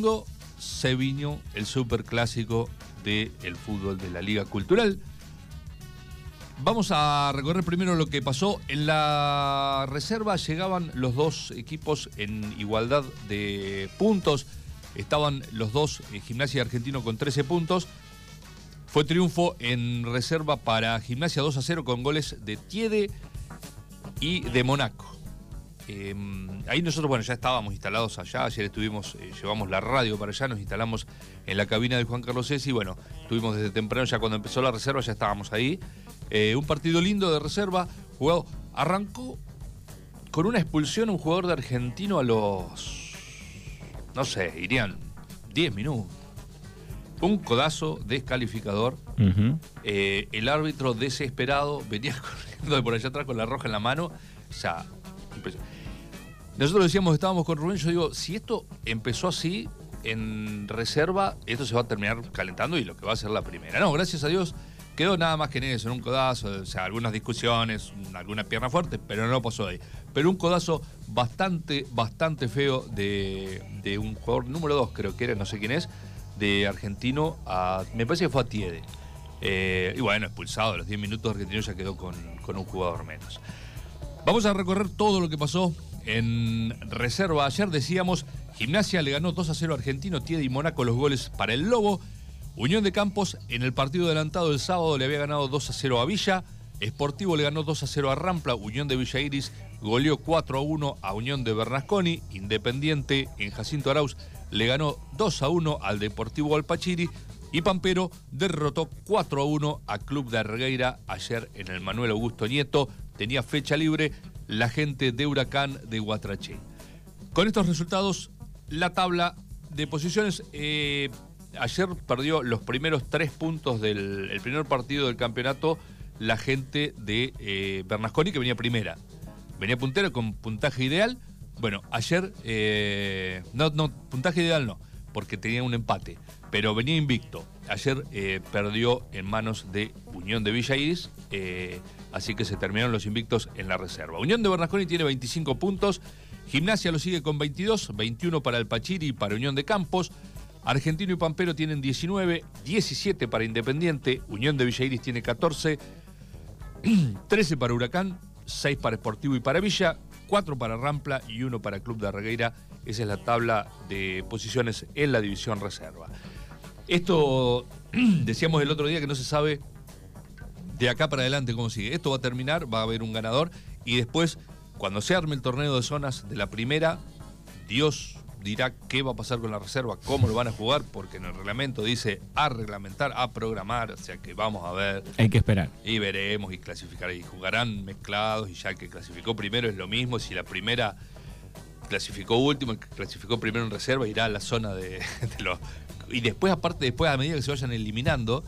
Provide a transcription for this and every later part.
domingo se el superclásico del fútbol de la Liga Cultural. Vamos a recorrer primero lo que pasó. En la reserva llegaban los dos equipos en igualdad de puntos. Estaban los dos, eh, Gimnasia Argentino con 13 puntos. Fue triunfo en reserva para Gimnasia 2 a 0 con goles de Tiede y de Monaco. Em, ahí nosotros, bueno, ya estábamos instalados allá, ayer estuvimos, eh, llevamos la radio para allá, nos instalamos en la cabina de Juan Carlos Sesi, bueno, estuvimos desde temprano, ya cuando empezó la reserva ya estábamos ahí. Eh, un partido lindo de reserva, jugado, arrancó con una expulsión un jugador de argentino a los, no sé, irían 10 minutos. Un codazo descalificador. Eh, el árbitro desesperado venía corriendo de por allá atrás con la roja en la mano. O sea, nosotros decíamos, estábamos con Rubén, yo digo, si esto empezó así en reserva, esto se va a terminar calentando y lo que va a ser la primera. No, gracias a Dios quedó nada más que en eso, en un codazo, o sea, algunas discusiones, alguna pierna fuerte, pero no pasó ahí. Pero un codazo bastante, bastante feo de, un jugador número dos, creo que era, no sé quién es, de argentino me parece que fue a Tiede. Eh, y bueno, expulsado, a los 10 minutos argentino ya quedó con, con un jugador menos. Vamos a recorrer todo lo que pasó en reserva. Ayer decíamos, Gimnasia le ganó 2 a 0 a Argentino, Tiede y Mónaco los goles para el Lobo. Unión de Campos en el partido adelantado el sábado le había ganado 2 a 0 a Villa. Sportivo le ganó 2 a 0 a Rampla. Unión de Villa Iris goleó 4 a 1 a Unión de Bernasconi. Independiente en Jacinto Arauz le ganó 2 a 1 al Deportivo Alpachiri. Y Pampero derrotó 4 a 1 a Club de Argueira ayer en el Manuel Augusto Nieto. Tenía fecha libre la gente de Huracán de Guatraché. Con estos resultados, la tabla de posiciones. Eh, ayer perdió los primeros tres puntos del primer partido del campeonato la gente de eh, Bernasconi, que venía primera. Venía puntero con puntaje ideal. Bueno, ayer, eh, no, no, puntaje ideal no, porque tenía un empate, pero venía invicto. Ayer eh, perdió en manos de Unión de Villa Iris, así que se terminaron los invictos en la reserva. Unión de Bernasconi tiene 25 puntos, Gimnasia lo sigue con 22, 21 para el Pachiri y para Unión de Campos. Argentino y Pampero tienen 19, 17 para Independiente, Unión de Villa Iris tiene 14, 13 para Huracán, 6 para Esportivo y para Villa, 4 para Rampla y 1 para Club de Arregueira. Esa es la tabla de posiciones en la división reserva. Esto decíamos el otro día que no se sabe de acá para adelante cómo sigue. Esto va a terminar, va a haber un ganador y después, cuando se arme el torneo de zonas de la primera, Dios dirá qué va a pasar con la reserva, cómo lo van a jugar, porque en el reglamento dice a reglamentar, a programar, o sea que vamos a ver. Hay que esperar. Y veremos y clasificar. Y jugarán mezclados y ya el que clasificó primero es lo mismo. Si la primera clasificó último, el que clasificó primero en reserva irá a la zona de, los... Y después, aparte, después a medida que se vayan eliminando,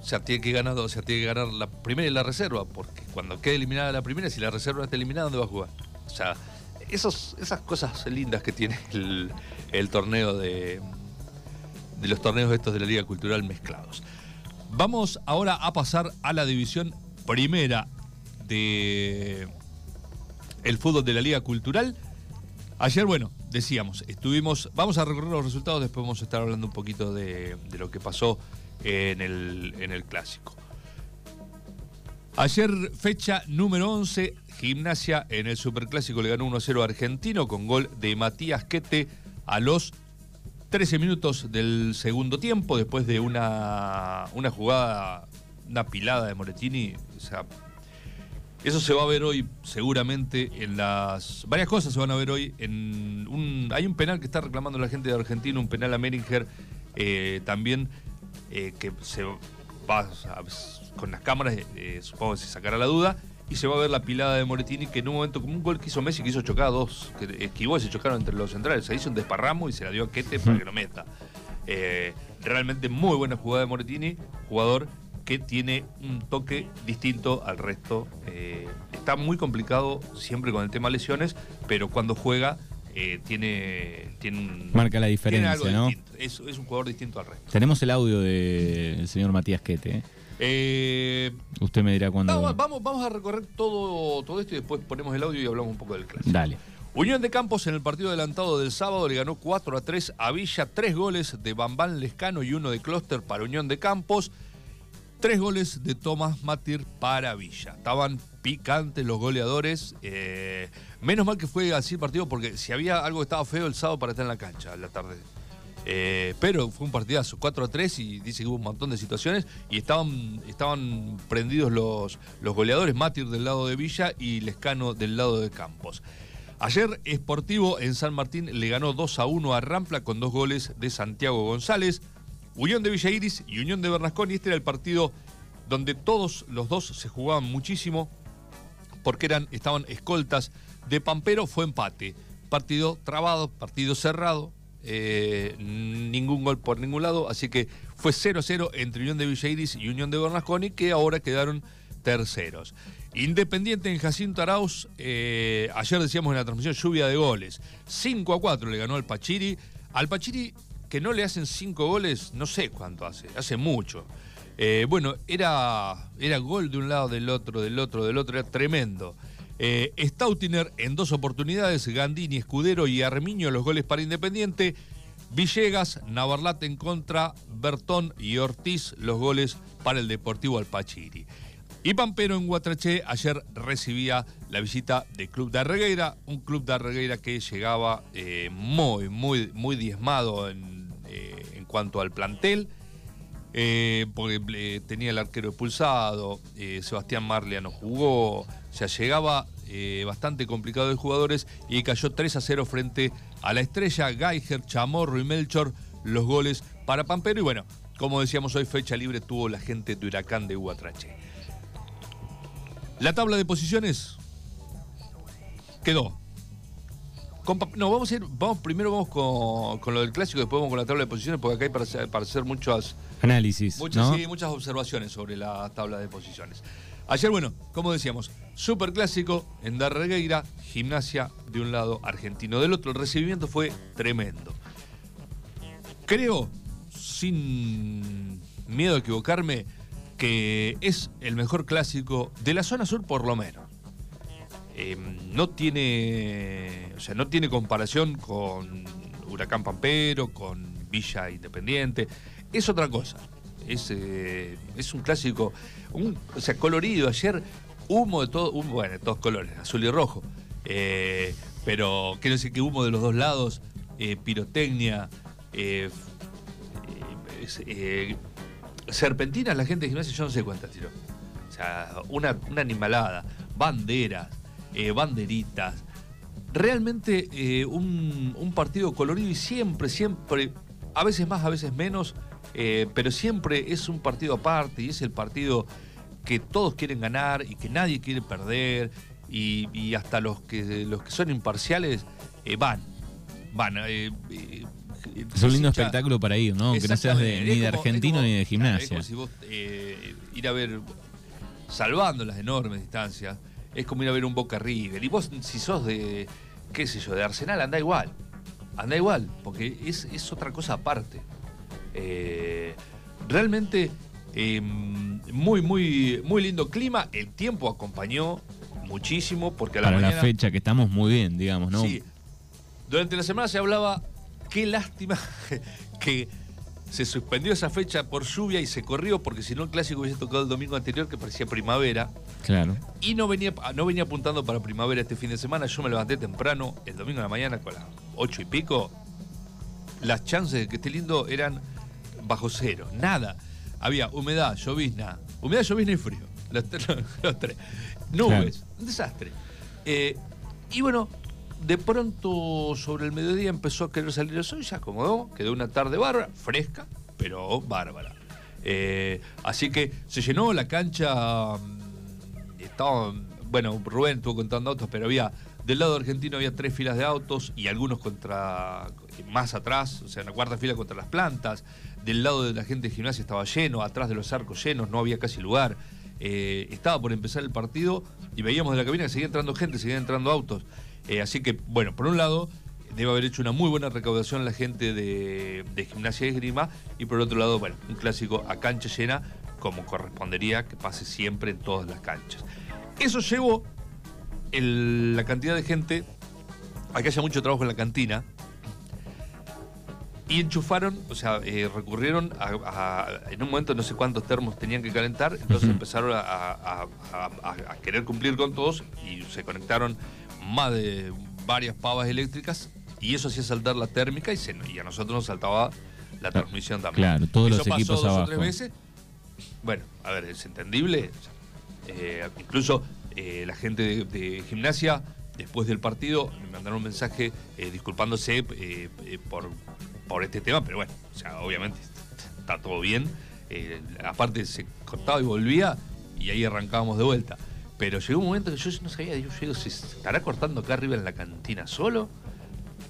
o sea, tiene que ganar, o tiene que ganar la primera y la reserva, porque cuando quede eliminada la primera, si la reserva está eliminada, ¿dónde va a jugar? O sea, esas cosas lindas que tiene el, torneo de, de los torneos estos de la Liga Cultural mezclados. Vamos ahora a pasar a la división primera de el fútbol de la Liga Cultural. Ayer, bueno, decíamos, estuvimos, vamos a recorrer los resultados, después vamos a estar hablando un poquito de, lo que pasó en el, en el clásico. Ayer, fecha número 11, Gimnasia en el Superclásico le ganó 1-0 a Argentino con gol de Matías Quete a los 13 minutos del segundo tiempo, después de una, una jugada, una pilada de Moretini. O sea, eso se va a ver hoy seguramente en las... Varias cosas se van a ver hoy en un... Hay un penal que está reclamando la gente de Argentina, un penal a Meringer eh, también eh, que se va con las cámaras, eh, supongo que se sacará la duda y se va a ver la pilada de Moretini que en un momento, como un gol que hizo Messi, que hizo chocar a dos, que esquivó y se chocaron entre los centrales. Se hizo un desparramo y se la dio a Quete para que lo meta. Realmente muy buena jugada de Moretini, jugador que tiene un toque distinto al resto. Eh, está muy complicado siempre con el tema lesiones, pero cuando juega eh, tiene, tiene un, Marca la diferencia, ¿no? Es, es, un jugador distinto al resto. Tenemos el audio del señor Matías Quete. Eh, Usted me dirá cuándo. vamos, vamos a recorrer todo, todo esto y después ponemos el audio y hablamos un poco del clásico. Dale. Unión de Campos en el partido adelantado del sábado le ganó 4 a 3 a Villa, tres goles de Bambán Lescano y uno de Clóster para Unión de Campos, tres goles de Tomás Matir para Villa. Estaban picantes los goleadores. Eh, menos mal que fue así el partido porque si había algo que estaba feo el sábado para estar en la cancha a la tarde. Eh, pero fue un partidazo, 4 a 3 y dice que hubo un montón de situaciones y estaban, estaban prendidos los, los goleadores, Matir del lado de Villa y Lescano del lado de Campos. Ayer Esportivo en San Martín le ganó 2 a 1 a Rampla con dos goles de Santiago González. Unión de Villa Iris y Unión de Bernasconi. Este era el partido donde todos los dos se jugaban muchísimo porque eran, estaban escoltas de Pampero. Fue empate. Partido trabado, partido cerrado. Eh, ningún gol por ningún lado. Así que fue 0-0 entre Unión de Villa Iris y Unión de Bernasconi que ahora quedaron terceros. Independiente en Jacinto Arauz, eh, ayer decíamos en la transmisión lluvia de goles. 5 a 4 le ganó al Pachiri. Al Pachiri, que no le hacen 5 goles, no sé cuánto hace, hace mucho. Eh, bueno, era, era gol de un lado, del otro, del otro, del otro, era tremendo. Eh, Stautiner en dos oportunidades, Gandini, Escudero y Armiño los goles para Independiente. Villegas, Navarlate en contra, Bertón y Ortiz los goles para el Deportivo Alpachiri. Y Pampero en Guatraché ayer recibía la visita del Club de Arregueira, un Club de Arregueira que llegaba eh, muy, muy, muy diezmado en, eh, cuanto al plantel, eh, porque tenía el arquero expulsado, Sebastián Marlia no jugó, o sea, llegaba bastante complicado de jugadores y cayó 3 a 0 frente a la estrella, Geiger, Chamorro y Melchor, los goles para Pampero. Y bueno, como decíamos hoy, fecha libre tuvo la gente de Huracán de Guatraché. La tabla de posiciones quedó. No, vamos a ir, vamos, primero vamos con, lo del clásico, después vamos con la tabla de posiciones, porque acá hay para hacer, muchas... Análisis, muchas, sí, muchas observaciones sobre la tabla de posiciones. Ayer, bueno, como decíamos, super clásico en Darregueira, gimnasia de un lado, argentino del otro. El recibimiento fue tremendo. Creo, sin miedo a equivocarme, que es el mejor clásico de la zona sur por lo menos. Eh, no tiene, o sea, no tiene comparación con Huracán Pampero, con Villa Independiente. Es otra cosa. Es, eh, es un clásico, o sea, colorido. Ayer humo de todo, humo, bueno, de todos colores, azul y rojo. Eh, pero quiero decir que humo de los dos lados, pirotecnia, serpentinas la gente de gimnasia, yo no sé cuántas tiró. O sea, una, animalada, banderas, eh, banderitas. Realmente eh, un, partido colorido y siempre, siempre, a veces más, a veces menos, eh, pero siempre es un partido aparte y es el partido que todos quieren ganar y que nadie quiere perder y, hasta los que, los que son imparciales van. Van. Es un lindo espectáculo para ir, ¿no? Que no seas de, ni de argentino ni de gimnasia. es como si vos ir a ver, salvando las enormes distancias, es como ir a ver un Boca River. Y vos, si sos de, qué sé yo, de Arsenal, anda igual. Anda igual, porque es, otra cosa aparte. Eh, realmente em, muy, muy, muy lindo clima. El tiempo acompañó muchísimo porque a la Para la fecha que estamos muy bien, digamos, ¿no? Sí. Durante la semana se hablaba Qué lástima que se suspendió esa fecha por lluvia y se corrió, porque si no el clásico hubiese tocado el domingo anterior, que parecía primavera. Claro. Y no venía, no venía apuntando para primavera este fin de semana. Yo me levanté temprano, el domingo de la mañana, con las ocho y pico. Las chances de que esté lindo eran bajo cero, nada. Había humedad, llovizna, humedad, llovizna y frío. Los, tres. Nubes, un desastre. Eh, y bueno, de pronto sobre el mediodía empezó a querer salir el sol y se acomodó, quedó una tarde bárbara, fresca, pero bárbara. Eh, así que se llenó la cancha, mm, estaba, bueno, Rubén estuvo contando autos, pero había, del lado argentino había tres filas de autos y algunos contra, más atrás, o sea, en la cuarta fila contra las plantas, del lado de la gente de gimnasia estaba lleno, atrás de los arcos llenos, no había casi lugar. Eh, estaba por empezar el partido y veíamos de la cabina que seguía entrando gente, seguían entrando autos. Eh, así que, bueno, por un lado, debe haber hecho una muy buena recaudación la gente de, Gimnasia y Esgrima, y por otro lado, bueno, un clásico a cancha llena, como correspondería que pase siempre en todas las canchas. Eso llevó la cantidad de gente a que haya mucho trabajo en la cantina. Y enchufaron, o sea, eh, recurrieron a, En un momento no sé cuántos termos tenían que calentar, entonces empezaron a, querer cumplir con todos y se conectaron más de varias pavas eléctricas y eso hacía saltar la térmica y, se, y a nosotros nos saltaba la transmisión también. Claro, todos los equipos dos O tres veces. Bueno, a ver, es entendible. Eh, incluso eh, la gente de, gimnasia, después del partido, me mandaron un mensaje eh, disculpándose por, por este tema, pero bueno, o sea, obviamente está todo bien. aparte se cortaba y volvía y ahí arrancábamos de vuelta. Pero llegó un momento que yo no sabía, yo digo, ¿se estará cortando acá arriba en la cantina solo?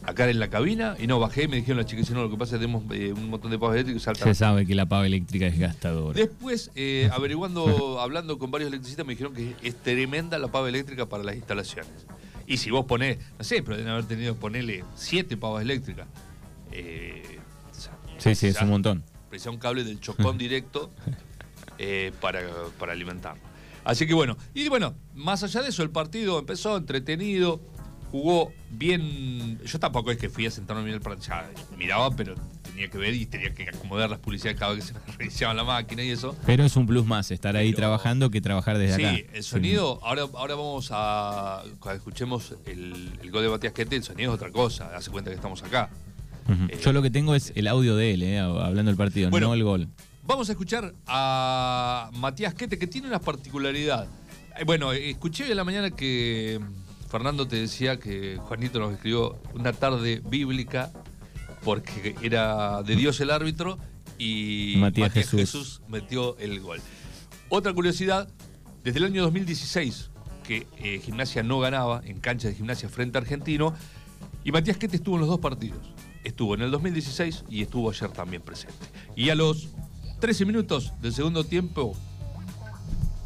acá en la cabina y no bajé y me dijeron las chicas, no, lo que pasa es que tenemos eh, un montón de pavas eléctricas saltan. Se sabe que la pava eléctrica es gastadora. Después, eh, averiguando, hablando con varios electricistas, me dijeron que es tremenda la pava eléctrica para las instalaciones. Y si vos ponés, no sé, pero deben haber tenido, ponerle siete pavas eléctricas. Eh, sí, sí, es un montón. Precisa un cable del chocón directo para, para alimentarlo. Así que bueno, y bueno, más allá de eso, el partido empezó entretenido, jugó bien. Yo tampoco es que fui a sentarme a mirar el partido. miraba, pero tenía que ver y tenía que acomodar las publicidades cada vez que se reiniciaba la máquina y eso. Pero es un plus más estar ahí trabajando que trabajar desde acá. Sí, el sonido, ahora, ahora vamos a. Cuando escuchemos el, gol de Matías Quete, el sonido es otra cosa. Hace cuenta que estamos acá. Eh, Yo lo que tengo es el audio de él, eh, hablando del partido, no el gol. Vamos a escuchar a Matías Quete, que tiene una particularidad. Eh, bueno, escuché hoy en la mañana que Fernando te decía que Juanito nos escribió una tarde bíblica porque era de Dios el árbitro y Matías, Jesús. metió el gol. Otra curiosidad, desde el año 2016 que eh, Gimnasia no ganaba en cancha de Gimnasia frente a Argentino y Matías Quete estuvo en los dos partidos. Estuvo en el 2016 y estuvo ayer también presente. Y a los 13 minutos del segundo tiempo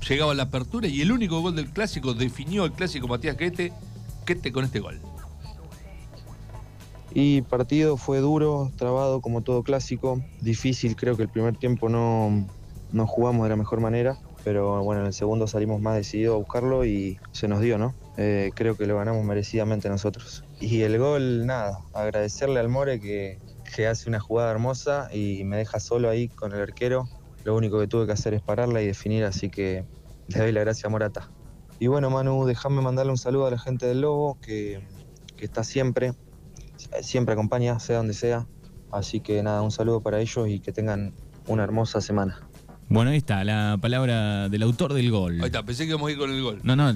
llegaba la apertura y el único gol del clásico definió el clásico Matías Quete, Quete con este gol. Y partido fue duro, trabado como todo clásico, difícil, creo que el primer tiempo no, no jugamos de la mejor manera, pero bueno, en el segundo salimos más decididos a buscarlo y se nos dio, ¿no? Eh, creo que lo ganamos merecidamente nosotros. Y el gol, nada, agradecerle al More que, que hace una jugada hermosa y me deja solo ahí con el arquero lo único que tuve que hacer es pararla y definir, así que le doy la gracia a Morata. Y bueno, Manu, déjame mandarle un saludo a la gente del Lobo, que, está siempre, siempre acompaña, sea donde sea. Así que nada, un saludo para ellos y que tengan una hermosa semana. Bueno, ahí está, la palabra del autor del gol. Ahí está, pensé que íbamos a ir con el gol. No, no,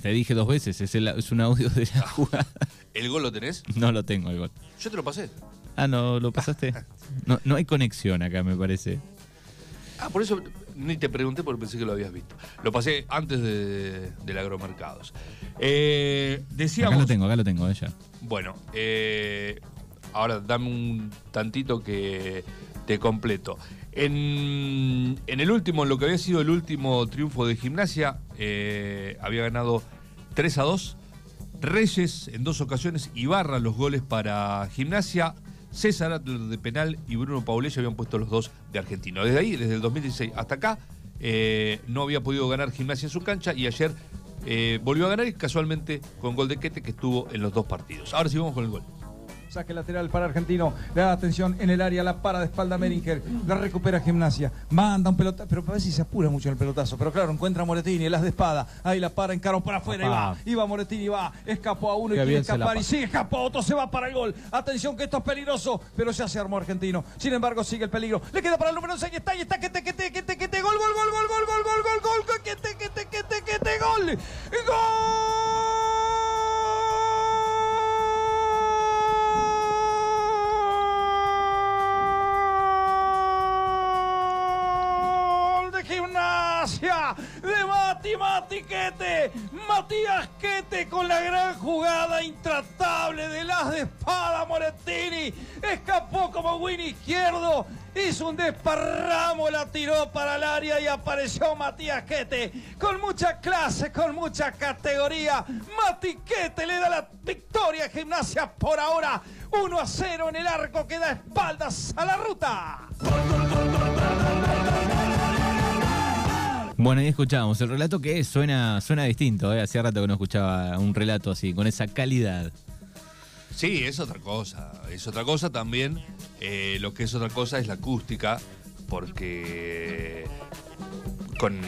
te dije dos veces, es, es un audio de la jugada. ¿El gol lo tenés? No lo tengo, el gol. Yo te lo pasé. Ah, no, lo pasaste. No, no hay conexión acá, me parece. Ah, por eso ni te pregunté porque pensé que lo habías visto. Lo pasé antes de, del agromercados. Eh, decíamos. Acá lo tengo, acá lo tengo, ella. Bueno, eh, ahora dame un tantito que te completo. En, el último, en lo que había sido el último triunfo de gimnasia, eh, había ganado 3 a 2. Reyes en dos ocasiones, y Barra los goles para gimnasia. César de penal y Bruno Paulés habían puesto los dos de argentino. Desde ahí, desde el 2016 hasta acá, eh, no había podido ganar gimnasia en su cancha y ayer eh, volvió a ganar y casualmente con gol de Quete que estuvo en los dos partidos. Ahora sí vamos con el gol. Saque lateral para Argentino. Le da atención en el área, la para de espalda Meringer. La recupera Gimnasia. Manda un pelotazo. Pero parece que se apura mucho en el pelotazo. Pero claro, encuentra a Moretini, las de espada. Ahí la para, encaró para afuera y va. Iba Moretini, va. Escapó a uno y quiere escapar. Y sigue, escapó otro, se va para el gol. Atención que esto es peligroso. Pero ya se armó Argentino. Sin embargo, sigue el peligro. Le queda para el número 6. Está, y está, que te, que te, que te, que te, gol, gol, gol, gol, gol, gol, gol, gol, gol, que te, que te, que te, que te, gol. Gol. Matías Quete con la gran jugada intratable de las de espada Morettini. Escapó como win izquierdo. Hizo un desparramo, la tiró para el área y apareció Matías Quete. Con mucha clase, con mucha categoría. Matiquete le da la victoria a Gimnasia por ahora. 1 a 0 en el arco que da espaldas a la ruta. Bueno, ahí escuchábamos el relato que suena, suena distinto, ¿eh? hacía rato que no escuchaba un relato así, con esa calidad. Sí, es otra cosa. Es otra cosa también. Eh, lo que es otra cosa es la acústica, porque con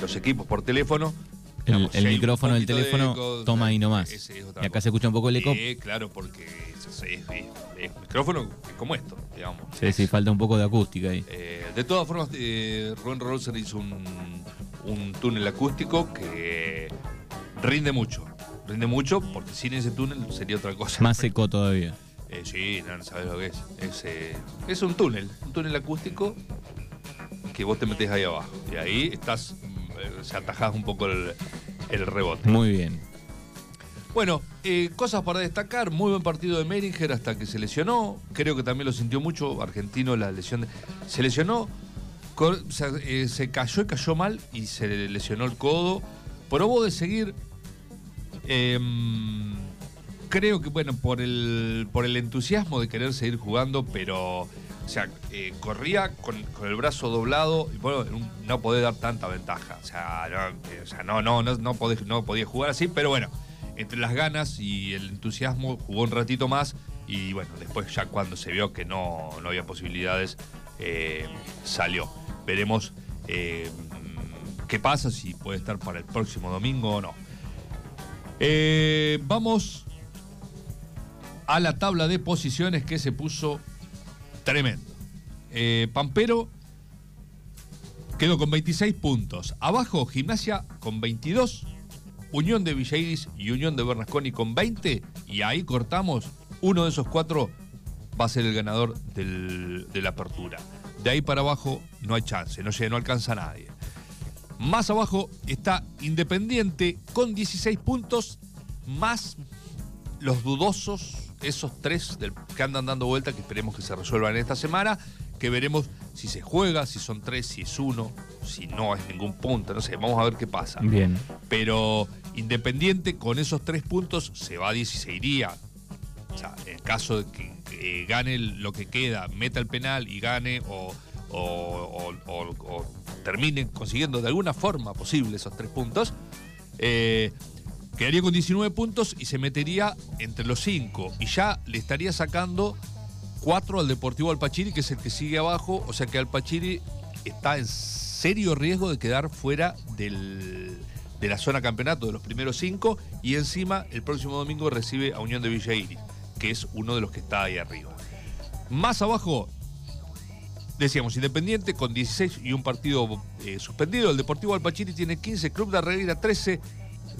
los equipos por teléfono. El, micrófono del teléfono toma ahí nomás. y acá se escucha un poco el eco. Sí, claro, porque es, un micrófono como esto, digamos. Sí, sí, falta un poco de acústica ahí. Eh, de todas formas, eh, Ron hizo un, un túnel acústico que rinde mucho rinde mucho, porque sin ese túnel sería otra cosa. Más seco todavía. Eh, sí, no, sabes lo que es. Es, eh, es, un túnel, un túnel acústico que vos te metes ahí abajo. Y ahí estás, se atajás un poco el, rebote. Muy bien. Bueno, eh, cosas para destacar. Muy buen partido de Meringer hasta que se lesionó. Creo que también lo sintió mucho. Argentino, la lesión. se lesionó, se cayó y cayó mal y se lesionó el codo. Probó de seguir, Em, creo que, bueno, por el, por el entusiasmo de querer seguir jugando, pero, o sea, eh, corría con, el brazo doblado y, bueno, no podía dar tanta ventaja. O sea, no, eh, no, no, podía, no podía jugar así, pero bueno, entre las ganas y el entusiasmo jugó un ratito más y, bueno, después ya cuando se vio que no, no había posibilidades, eh, salió. Veremos qué pasa, si puede estar para el próximo domingo o no. Vamos a la tabla de posiciones que se puso tremendo. Eh, Pampero quedó con 26 puntos. Abajo, Gimnasia con 22. Unión de Villairis y Unión de Bernasconi con 20. Y ahí cortamos. Uno de esos cuatro va a ser el ganador de la apertura. De ahí para abajo no hay chance, no, no alcanza nadie. Más abajo está Independiente con 16 puntos, más los dudosos, esos tres que andan dando vuelta, que esperemos que se resuelvan esta semana, que veremos si se juega, si son tres, si es uno, si no es ningún punto, no sé, vamos a ver qué pasa. Bien. Pero Independiente con esos tres puntos se va a 16 iría. O sea, en caso de que gane lo que queda, meta el penal y gane o o, terminen consiguiendo de alguna forma posible esos tres puntos, eh, quedaría con 19 puntos y se metería entre los cinco. Y ya le estaría sacando cuatro al Deportivo Alpachiri, que es el que sigue abajo. O sea que Alpachiri está en serio riesgo de quedar fuera del, de la zona campeonato de los primeros cinco. Y encima, el próximo domingo recibe a Unión de Villa Iris, que es uno de los que está ahí arriba. Más abajo, Decíamos, Independiente con 16 y un partido eh, suspendido. El Deportivo Alpachiri tiene 15, Club de Arreguera 13,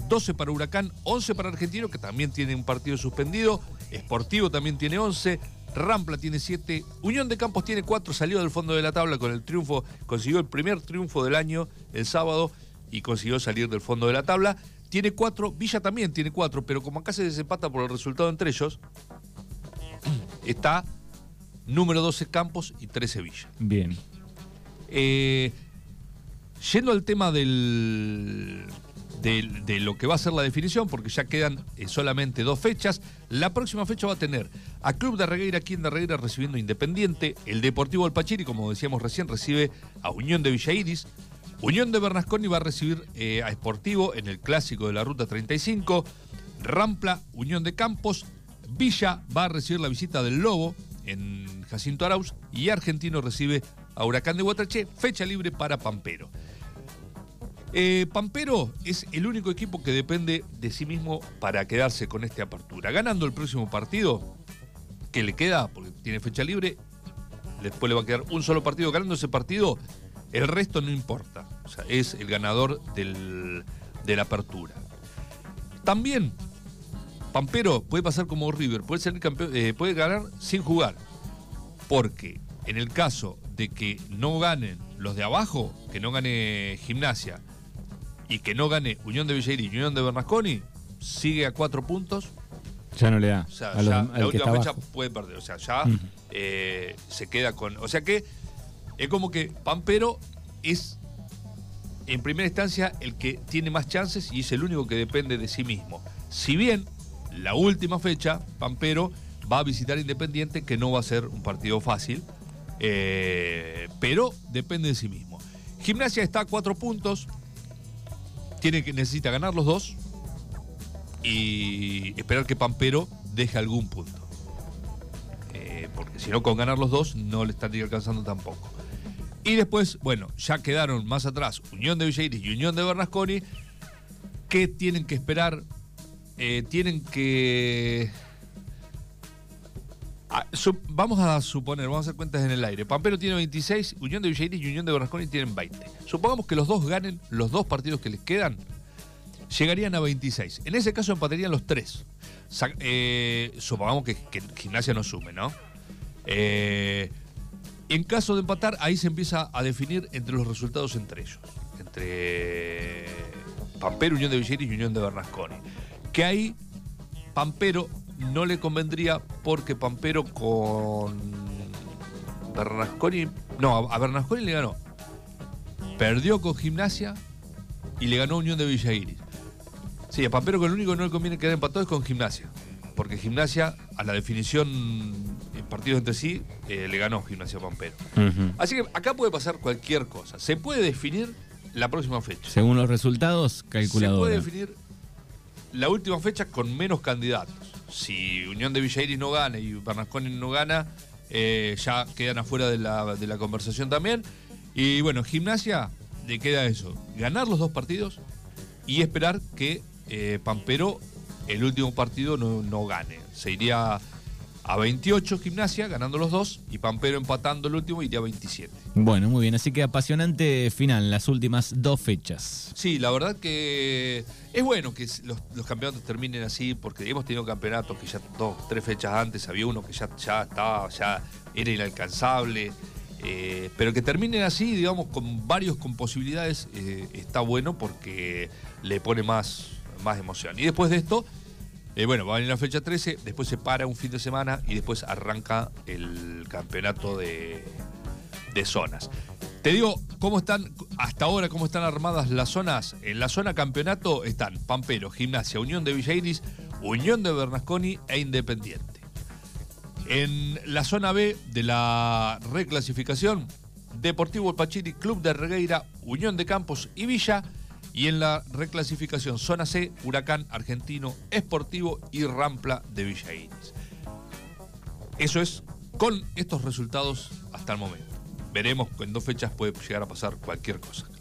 12 para Huracán, 11 para Argentino, que también tiene un partido suspendido. Esportivo también tiene 11. Rampla tiene 7. Unión de Campos tiene 4. Salió del fondo de la tabla con el triunfo. Consiguió el primer triunfo del año el sábado y consiguió salir del fondo de la tabla. Tiene 4. Villa también tiene 4. Pero como acá se desempata por el resultado entre ellos, está número 12 Campos y 13 Villa. Bien. Eh, yendo al tema del, de, lo que va a ser la definición, porque ya quedan eh, solamente dos fechas, la próxima fecha va a tener a Club de Regueira, aquí en de Regueira recibiendo Independiente, el Deportivo Alpachiri, como decíamos recién, recibe a Unión de Villa Iris, Unión de Bernasconi va a recibir eh, a Esportivo en el clásico de la Ruta 35, Rampla, Unión de Campos, Villa va a recibir la visita del Lobo, en Jacinto Arauz. Y Argentino recibe a Huracán de Guatraché, fecha libre para Pampero. Eh, Pampero es el único equipo que depende de sí mismo para quedarse con esta apertura. Ganando el próximo partido, que le queda, porque tiene fecha libre, después le va a quedar un solo partido. Ganando ese partido, el resto no importa. O sea, es el ganador de la apertura. También Pampero puede pasar como River, puede, ser campeón, eh, puede ganar sin jugar. Porque en el caso de que no ganen los de abajo, que no gane Gimnasia y que no gane Unión de Villeiri y Unión de Bernasconi, sigue a cuatro puntos. Ya no le da. O sea, ya, la última fecha puede perder. O sea, ya eh, se queda con. O sea que es como que Pampero es en primera instancia el que tiene más chances y es el único que depende de sí mismo. Si bien la última fecha, Pampero va a visitar Independiente, que no va a ser un partido fácil, eh, pero depende de sí mismo. Gimnasia está a cuatro puntos, tiene que, necesita ganar los dos y esperar que Pampero deje algún punto. Eh, porque si no, con ganar los dos no le estaría alcanzando tampoco. Y después, bueno, ya quedaron más atrás Unión de Villairis y Unión de Bernasconi, que tienen que esperar, eh, tienen que... Ah, vamos a suponer, vamos a hacer cuentas en el aire. Pampero tiene 26, Unión de Villairis y Unión de Bernasconi tienen 20. Supongamos que los dos ganen los dos partidos que les quedan, llegarían a 26. En ese caso empatarían los tres. Eh, supongamos que, Gimnasia no sume, ¿no? Eh, en caso de empatar, ahí se empieza a definir entre los resultados entre ellos. Entre Pampero, Unión de Villeris y Unión de Bernasconi. Que ahí Pampero no le convendría porque Pampero con Bernasconi. No, a Bernasconi le ganó. Perdió con Gimnasia y le ganó Unión de Villairis. Sí, a Pampero con el único que no le conviene quedar empatado es con Gimnasia. Porque Gimnasia, a la definición en partidos entre sí, eh, le ganó Gimnasia Pampero. Así que acá puede pasar cualquier cosa. Se puede definir la próxima fecha. Según los resultados, calculadora. Se puede definir la última fecha con menos candidatos. Si Unión de Villairis no gana y Bernasconi no gana, eh, ya quedan afuera de la, conversación también. Y bueno, Gimnasia le queda eso, ganar los dos partidos y esperar que eh, Pampero el último partido no, gane. Se iría a 28 Gimnasia, ganando los dos, y Pampero empatando el último iría a 27. Bueno, muy bien, así que apasionante final, las últimas dos fechas. Sí, la verdad que es bueno que los, campeonatos terminen así, porque hemos tenido campeonatos que ya dos, tres fechas antes había uno que ya, ya estaba, ya era inalcanzable. Eh, pero que terminen así, digamos, con varios con posibilidades, eh, está bueno porque le pone más, más emoción. Y después de esto, eh, bueno, va a venir la fecha 13, después se para un fin de semana y después arranca el campeonato de, zonas. Te digo, ¿cómo están hasta ahora, cómo están armadas las zonas? En la zona campeonato están Pampero, Gimnasia, Unión de Villa Unión de Bernasconi e Independiente. En la zona B de la reclasificación, Deportivo Pachiri, Club de Regueira, Unión de Campos y Villa y en la reclasificación zona C, Huracán Argentino, Esportivo y Rampla de Villa Eso es con estos resultados hasta el momento. Veremos que en dos fechas puede llegar a pasar cualquier cosa.